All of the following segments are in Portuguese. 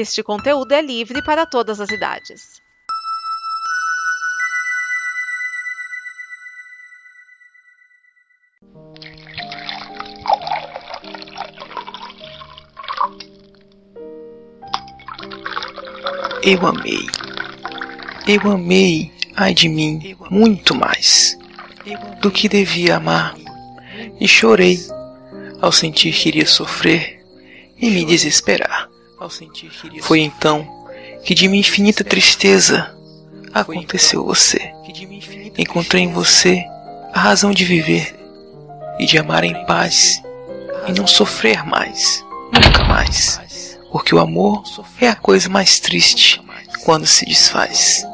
Este conteúdo é livre para todas as idades. Eu amei. Eu amei, ai de mim, muito mais do que devia amar. E chorei ao sentir que iria sofrer e me desesperar. Foi então que de minha infinita tristeza aconteceu você. Encontrei em você a razão de viver e de amar em paz e não sofrer mais, nunca mais. Porque o amor é a coisa mais triste quando se desfaz.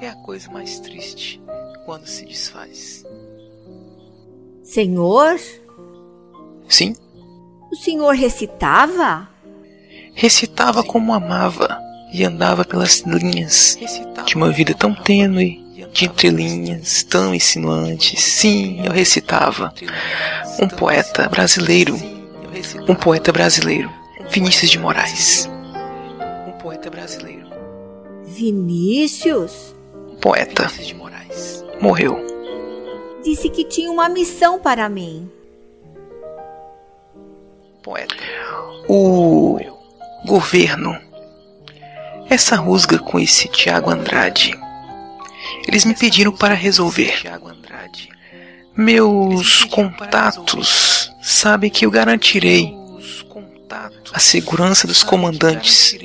É a coisa mais triste quando se desfaz. Senhor? Sim? O senhor recitava? Recitava como amava e andava pelas linhas de uma vida tão tênue, de entrelinhas tão insinuantes. Sim, eu recitava. Um poeta brasileiro. Um poeta brasileiro. Vinícius de Moraes. Um poeta brasileiro. Vinícius? Poeta. Morreu. Disse que tinha uma missão para mim. Poeta. O governo. Essa rusga com esse Tiago Andrade. Eles me pediram para resolver. Meus contatos sabem que eu garantirei a segurança dos comandantes,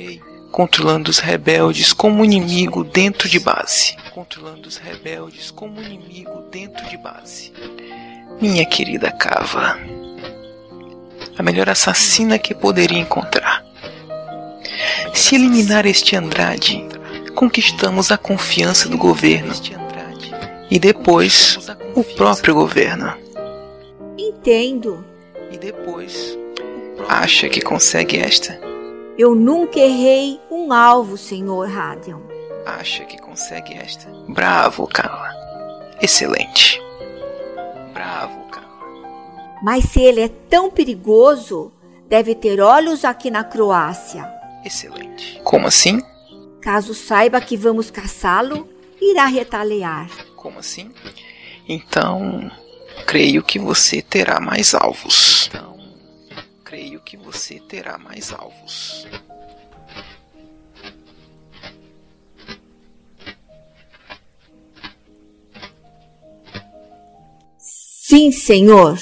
controlando os rebeldes como inimigo dentro de base. Controlando os rebeldes como inimigo dentro de base. Minha querida Cava, a melhor assassina que poderia encontrar. Se eliminar este Andrade, conquistamos a confiança do governo e depois o próprio governo. Entendo. E depois Acha que consegue esta? Eu nunca errei um alvo, senhor Radion. Acha que consegue esta? Bravo, Carla. Excelente. Bravo, Carla. Mas se ele é tão perigoso, deve ter olhos aqui na Croácia. Excelente. Como assim? Caso saiba que vamos caçá-lo, irá retaliar. Como assim? Então, creio que você terá mais alvos. Então, creio que você terá mais alvos. Sim, senhor.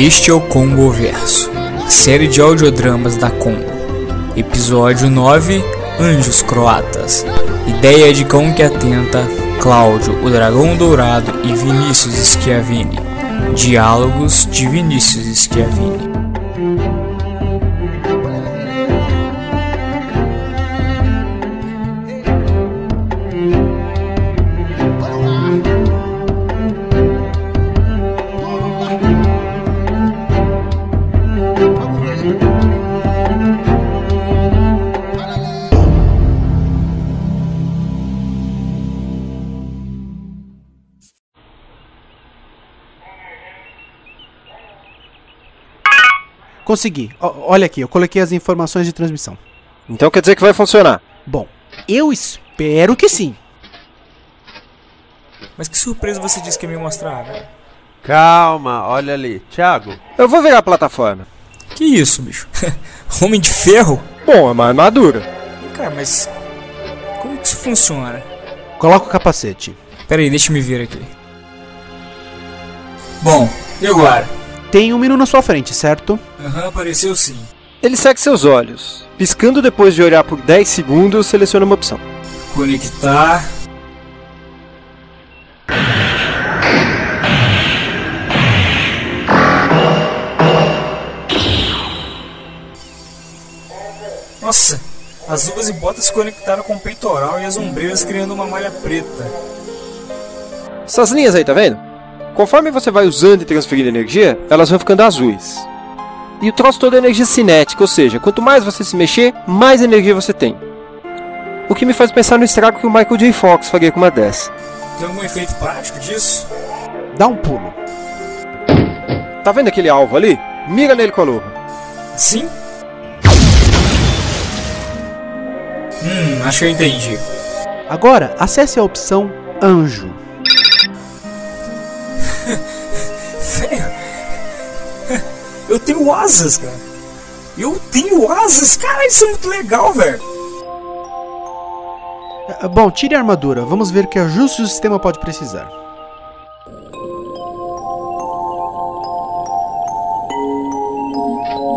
Este é o Congo Verso, série de audiodramas da Congo. Episódio 9 Anjos Croatas. Ideia de Cão que Atenta, Cláudio, o Dragão Dourado e Vinícius Schiavini. Diálogos de Vinícius Schiavini. Consegui. O- olha aqui, eu coloquei as informações de transmissão. Então quer dizer que vai funcionar. Bom, eu espero que sim. Mas que surpresa você disse que ia me mostrar, velho? Calma, olha ali. Thiago, Eu vou virar a plataforma. Que isso, bicho? Homem de ferro? Bom, é uma armadura. Cara, mas. Como que isso funciona? Coloca o capacete. Pera aí, deixa eu me ver aqui. Bom, e agora? Tem um menu na sua frente, certo? Aham, apareceu sim. Ele segue seus olhos. Piscando depois de olhar por 10 segundos, seleciona uma opção. Conectar. Nossa, as luvas e botas se conectaram com o peitoral e as ombreiras criando uma malha preta. Essas linhas aí, tá vendo? Conforme você vai usando e transferindo energia, elas vão ficando azuis. E o troço todo é energia cinética, ou seja, quanto mais você se mexer, mais energia você tem. O que me faz pensar no estrago que o Michael J. Fox faria com uma dessa. Tem algum efeito prático disso? Dá um pulo. Tá vendo aquele alvo ali? Mira nele com a luva. Sim? Hum, acho que eu entendi. Agora, acesse a opção Anjo. Eu tenho asas, cara. Eu tenho asas, cara, isso é muito legal, velho. É, Bom, tire a armadura. Vamos ver que ajustes o sistema pode precisar.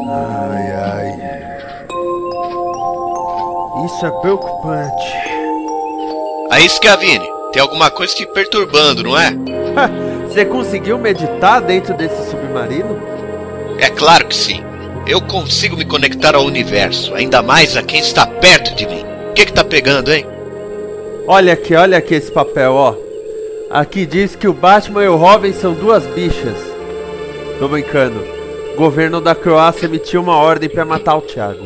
Ai, ai. Isso é preocupante. Aí, Scavini, tem alguma coisa te perturbando, não é? Você conseguiu meditar dentro desse submarino? É claro que sim. Eu consigo me conectar ao universo, ainda mais a quem está perto de mim. O que que tá pegando, hein? Olha aqui, olha aqui esse papel, ó. Aqui diz que o Batman e o Robin são duas bichas. Tô brincando. O governo da Croácia emitiu uma ordem pra matar o Thiago.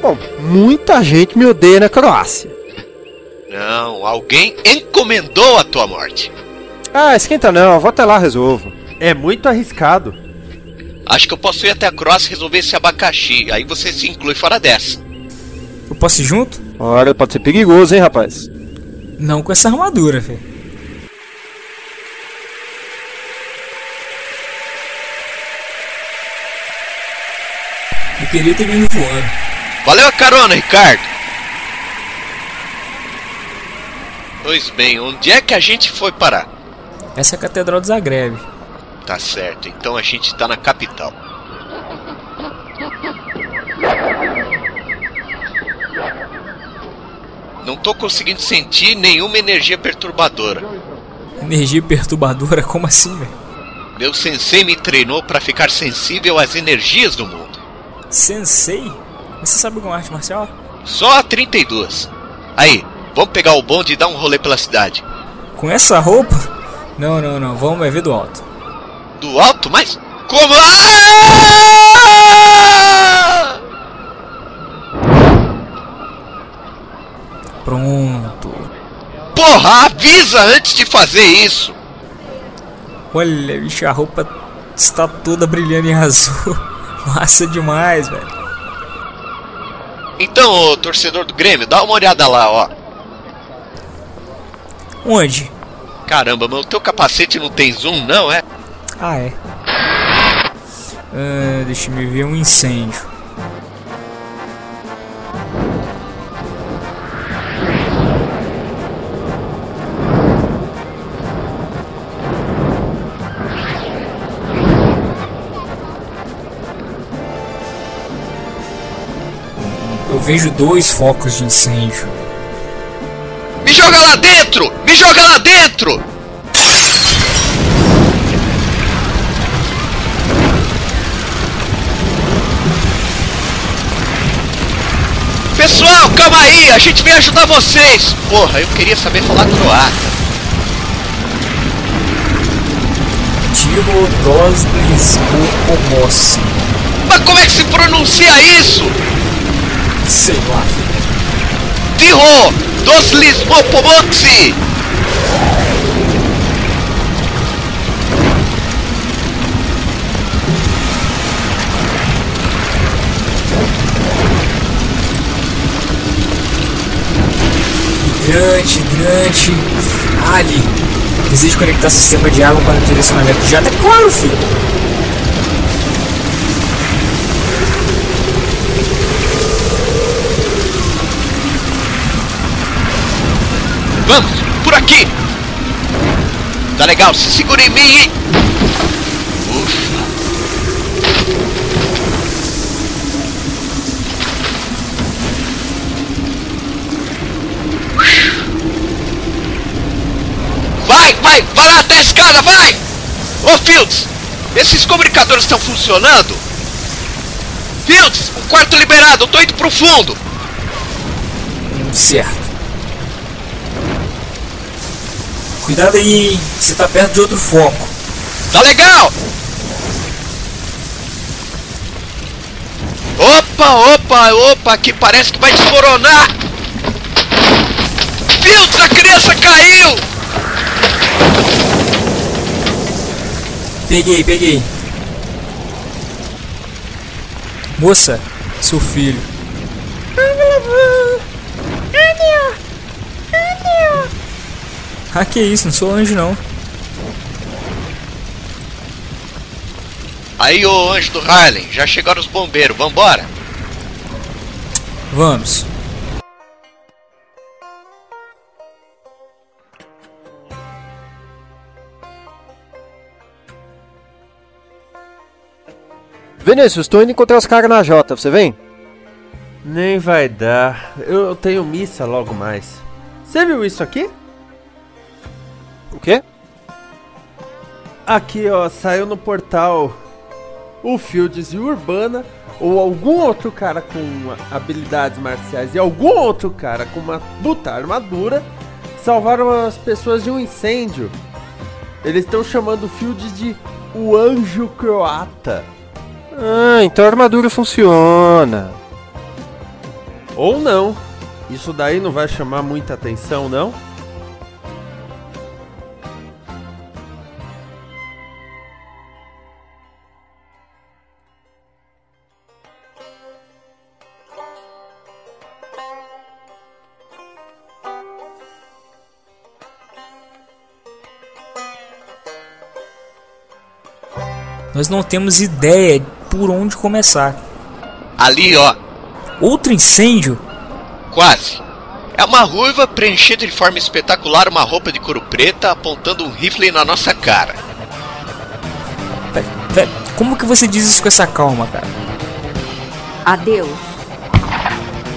Bom, muita gente me odeia na Croácia. Não, alguém encomendou a tua morte. Ah, esquenta não, vou até lá resolvo. É muito arriscado. Acho que eu posso ir até a e resolver esse abacaxi. Aí você se inclui fora dessa. Eu posso ir junto? Olha, pode ser perigoso, hein, rapaz? Não com essa armadura, velho. Eu queria ter vindo voando. Valeu a carona, Ricardo! Pois bem, onde é que a gente foi parar? Essa é a Catedral de Zagreb. Tá certo, então a gente tá na capital. Não tô conseguindo sentir nenhuma energia perturbadora. Energia perturbadora? Como assim, velho? Meu sensei me treinou pra ficar sensível às energias do mundo. Sensei? Você sabe alguma arte marcial? Só a 32. Aí, vamos pegar o bonde e dar um rolê pela cidade. Com essa roupa? Não, não, não. Vamos vai ver do alto. Do alto, mas como? Ah! Pronto. Porra, avisa antes de fazer isso. Olha, bicho, a roupa está toda brilhando em azul. Massa demais, velho. Então, ô torcedor do Grêmio, dá uma olhada lá, ó. Onde? Caramba, mas o teu capacete não tem zoom, não, é? Ah, é. Ah, deixa eu ver um incêndio. Eu vejo dois focos de incêndio. Me joga lá dentro! Me joga lá dentro! Pessoal, calma aí, a gente vem ajudar vocês! Porra, eu queria saber falar croata. Tiro dos Lisbokomossi. Mas como é que se pronuncia isso? Sei lá. Tiro dos Lisbopomoxi! Hidrante, hidrante. Ali. Desejo conectar sistema de água para direcionamento de jato. É claro, filho. Vamos, por aqui. Tá legal, se segura em mim, hein? Ufa. Vai, vai, vai lá até a escada, vai! Ô Fields, esses comunicadores estão funcionando? Fields, o quarto liberado, eu tô indo pro fundo! Certo. Cuidado aí, hein? Você tá perto de outro foco. Tá legal! Opa, opa, opa, que parece que vai desmoronar! Fields, a criança caiu! Peguei, peguei. Moça, seu filho. Ah, que isso, não sou anjo não. Aí, ô anjo do Harlem, já chegaram os bombeiros, vambora! Vamos. Vinícius, tô indo encontrar os caras na Jota, você vem? Nem vai dar. Eu tenho missa logo mais. Você viu isso aqui? O quê? Aqui, ó, saiu no portal o Fields e o Urbana, ou algum outro cara com habilidades marciais e algum outro cara com uma puta armadura, salvaram as pessoas de um incêndio. Eles estão chamando o Fields de o Anjo Croata. Ah, então a armadura funciona. Ou não. Isso daí não vai chamar muita atenção, não? Nós não temos ideia por onde começar. Ali, ó, Outro incêndio? quase. É uma ruiva preenchida de forma espetacular uma roupa de couro preta apontando um rifle na nossa cara. Pera, pera, Como que você diz isso com essa calma, cara? Adeus.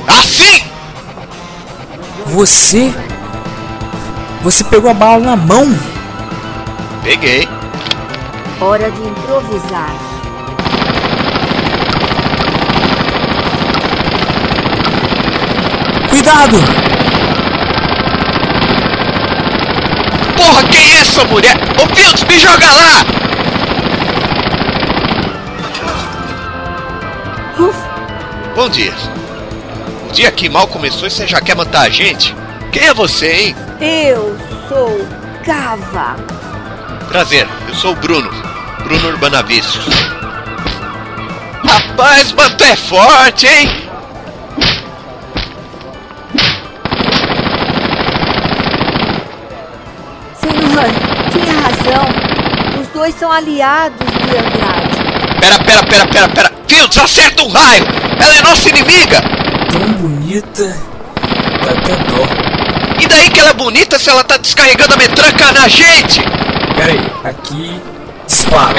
Assim! Você? Você pegou a bala na mão? Peguei. Hora de improvisar. Cuidado! Porra, quem é essa mulher? Ô Fields, me joga lá! Uf, Bom dia. O dia que mal começou e você já quer matar a gente? Quem é você, hein? eu sou Cava. Prazer, eu sou o Bruno. Bruno Urbanavícios. Rapaz, mas tu é forte, hein? Senhor, tinha razão. Os dois são aliados de Andrade. Pera, pera, pera, pera, pera. Fields, acerta um raio! Ela é nossa inimiga! Tão bonita. Dá até dó. E daí que ela é bonita se ela tá descarregando a metranca na gente? Pera aí, aqui. Disparo.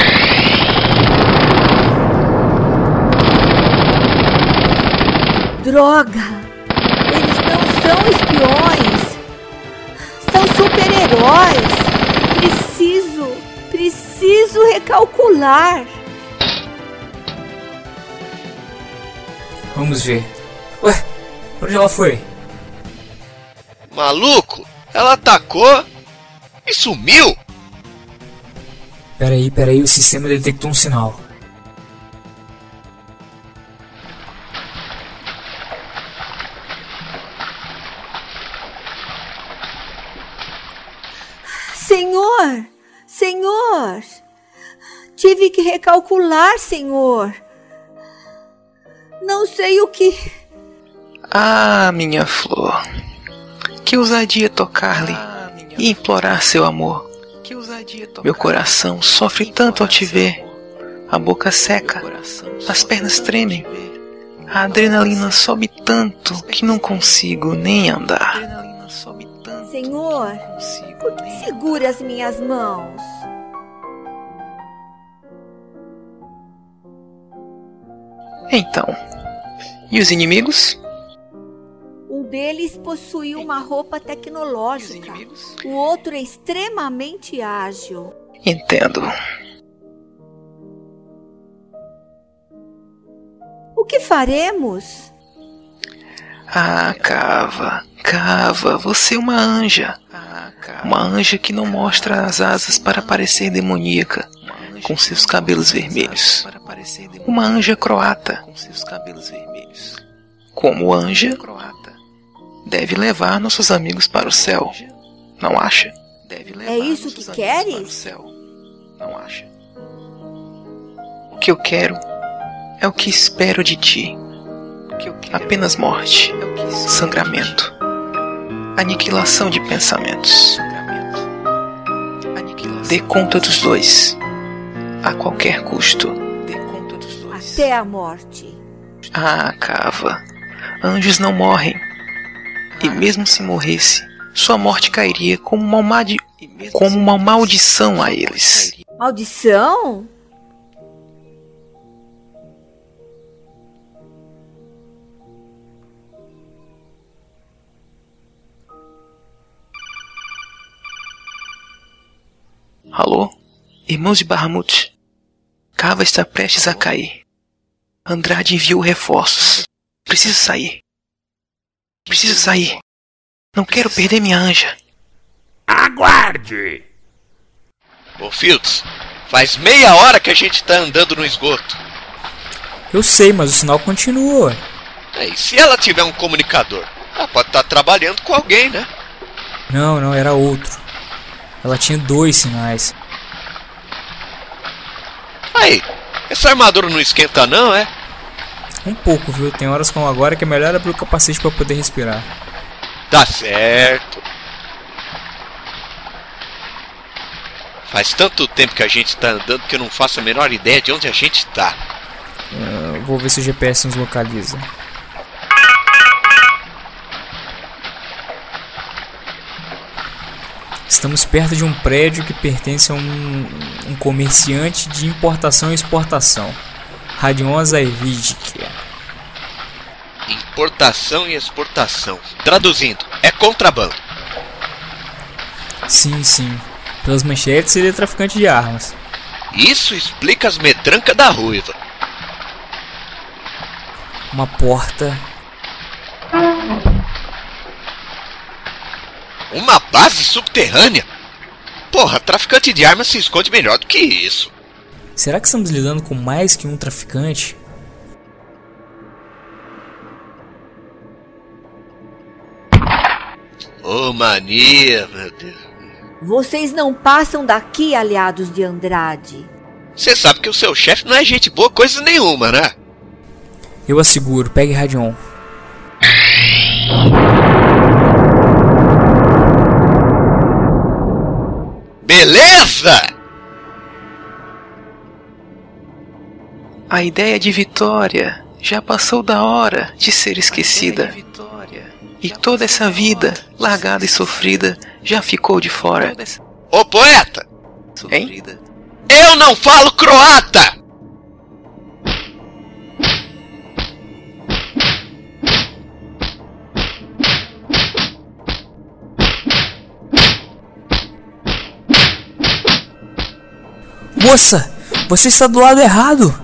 Droga! Eles não são espiões! São super-heróis! Preciso, preciso recalcular! Vamos ver. Ué, onde ela foi? Maluco, ela atacou e sumiu. Pera aí, pera aí, o sistema detectou um sinal. Senhor! Senhor! Tive que recalcular, senhor! Não sei o que. Ah, minha flor. Que ousadia tocar-lhe e implorar seu amor. Meu coração sofre tanto ao te ver. A boca seca, as pernas tremem. A adrenalina sobe tanto que não consigo nem andar. Senhor, por que segura as minhas mãos? Então, e os inimigos? Um deles possui uma roupa tecnológica. O outro é extremamente ágil. Entendo. O que faremos? Ah, Cava, Cava, você é uma anja. Uma anja que não mostra as asas para parecer demoníaca, com seus cabelos vermelhos. Uma anja croata. Como anja, deve levar nossos amigos para o céu. Não acha? É isso que queres? Não acha? O que eu quero é o que espero de ti. Apenas morte, sangramento, aniquilação de pensamentos. Dê conta dos dois, a qualquer custo. Até a morte. Ah, Cava, anjos não morrem. E mesmo se morresse, sua morte cairia como uma, maldi... como uma maldição a eles. Maldição? Alô? Irmãos de Bahamut. Cava está prestes a cair. Andrade enviou reforços. Preciso sair. Preciso sair. Não quero perder minha anja. Aguarde! Ô Fields, faz meia hora que a gente tá andando no esgoto. Eu sei, mas o sinal continua. É, E se ela tiver um comunicador? Ela pode estar trabalhando com alguém, né? Não, não, era outro. Ela tinha dois sinais. Aí, essa armadura não esquenta não, é? Um pouco, viu? Tem horas como agora que é melhor abrir o capacete para poder respirar. Tá certo. Faz tanto tempo que a gente tá andando que eu não faço a menor ideia de onde a gente tá. Eu vou ver se o GPS nos localiza. Estamos perto de um prédio que pertence a um, um comerciante de importação e exportação. Radion Zaevidik. Importação e exportação. Traduzindo, é contrabando. Sim, sim. Pelas manchetes seria traficante de armas. Isso explica as metrancas da ruiva. Uma porta. Uma base subterrânea? Porra, traficante de armas se esconde melhor do que isso. Será que estamos lidando com mais que um traficante? Ô mania, meu Deus. Vocês não passam daqui, aliados de Andrade. Você sabe que o seu chefe não é gente boa coisa nenhuma, né? Eu asseguro, pegue Radion. Beleza! A ideia de vitória já passou da hora de ser esquecida. E toda essa vida, largada e sofrida, já ficou de fora. Ô poeta! Hein? Eu não falo croata! Moça, você está do lado errado.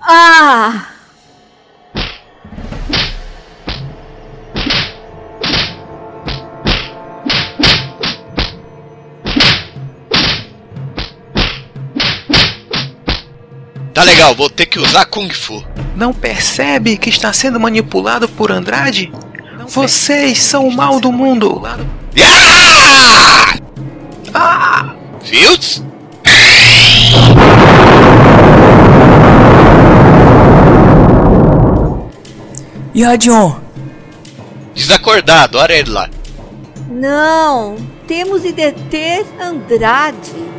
Ah! Tá legal, vou ter que usar Kung Fu. Não percebe que está sendo manipulado por Andrade? Vocês são o mal do mundo. Yeah! Ah! Fields? E Radion? Desacordado, olha ele lá. Não, temos de deter Andrade.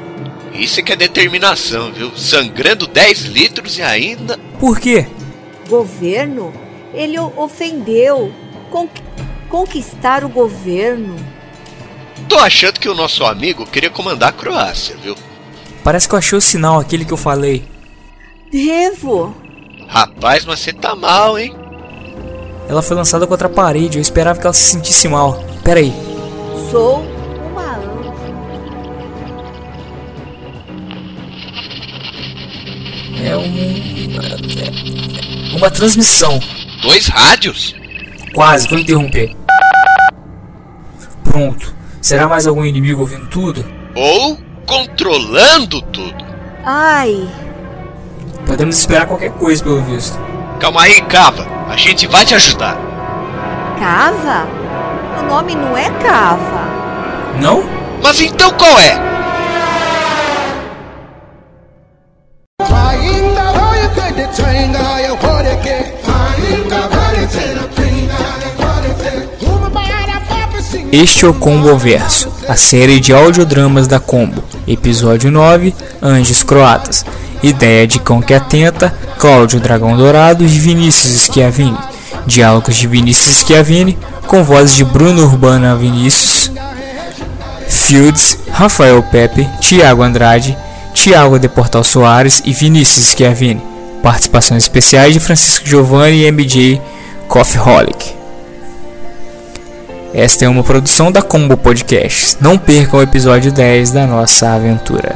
Isso é que é determinação, viu? Sangrando 10 litros e ainda. Por quê? Governo? Ele o ofendeu. Con conquistar o governo. Tô achando que o nosso amigo queria comandar a Croácia, viu? Parece que eu achei o sinal, aquele que eu falei. Devo. Rapaz, mas você tá mal, hein? Ela foi lançada contra a parede. Eu esperava que ela se sentisse mal. Pera aí. Sou um. Uma transmissão. Dois rádios? Quase, vou interromper. Pronto. Será mais algum inimigo ouvindo tudo? Ou controlando tudo? Ai, Podemos esperar qualquer coisa, pelo visto. Calma aí, Cava. A gente vai te ajudar. Cava? O nome não é Cava. Não? Mas então qual é? Este é o Combo Verso, a série de audiodramas da Combo. Episódio 9, Anjos Croatas. Ideia de Cão que Atenta, Cláudio Dragão Dourado e Vinícius Schiavini. Diálogos de Vinícius Schiavini, com vozes de Bruno Urbana Vinícius, Fields, Rafael Pepe, Tiago Andrade, Tiago de Portal Soares e Vinícius Schiavini. Participações especiais de Francisco Giovanni e MJ Coffeeholic. Esta é uma produção da Combo Podcasts. Não percam o episódio 10 da nossa aventura.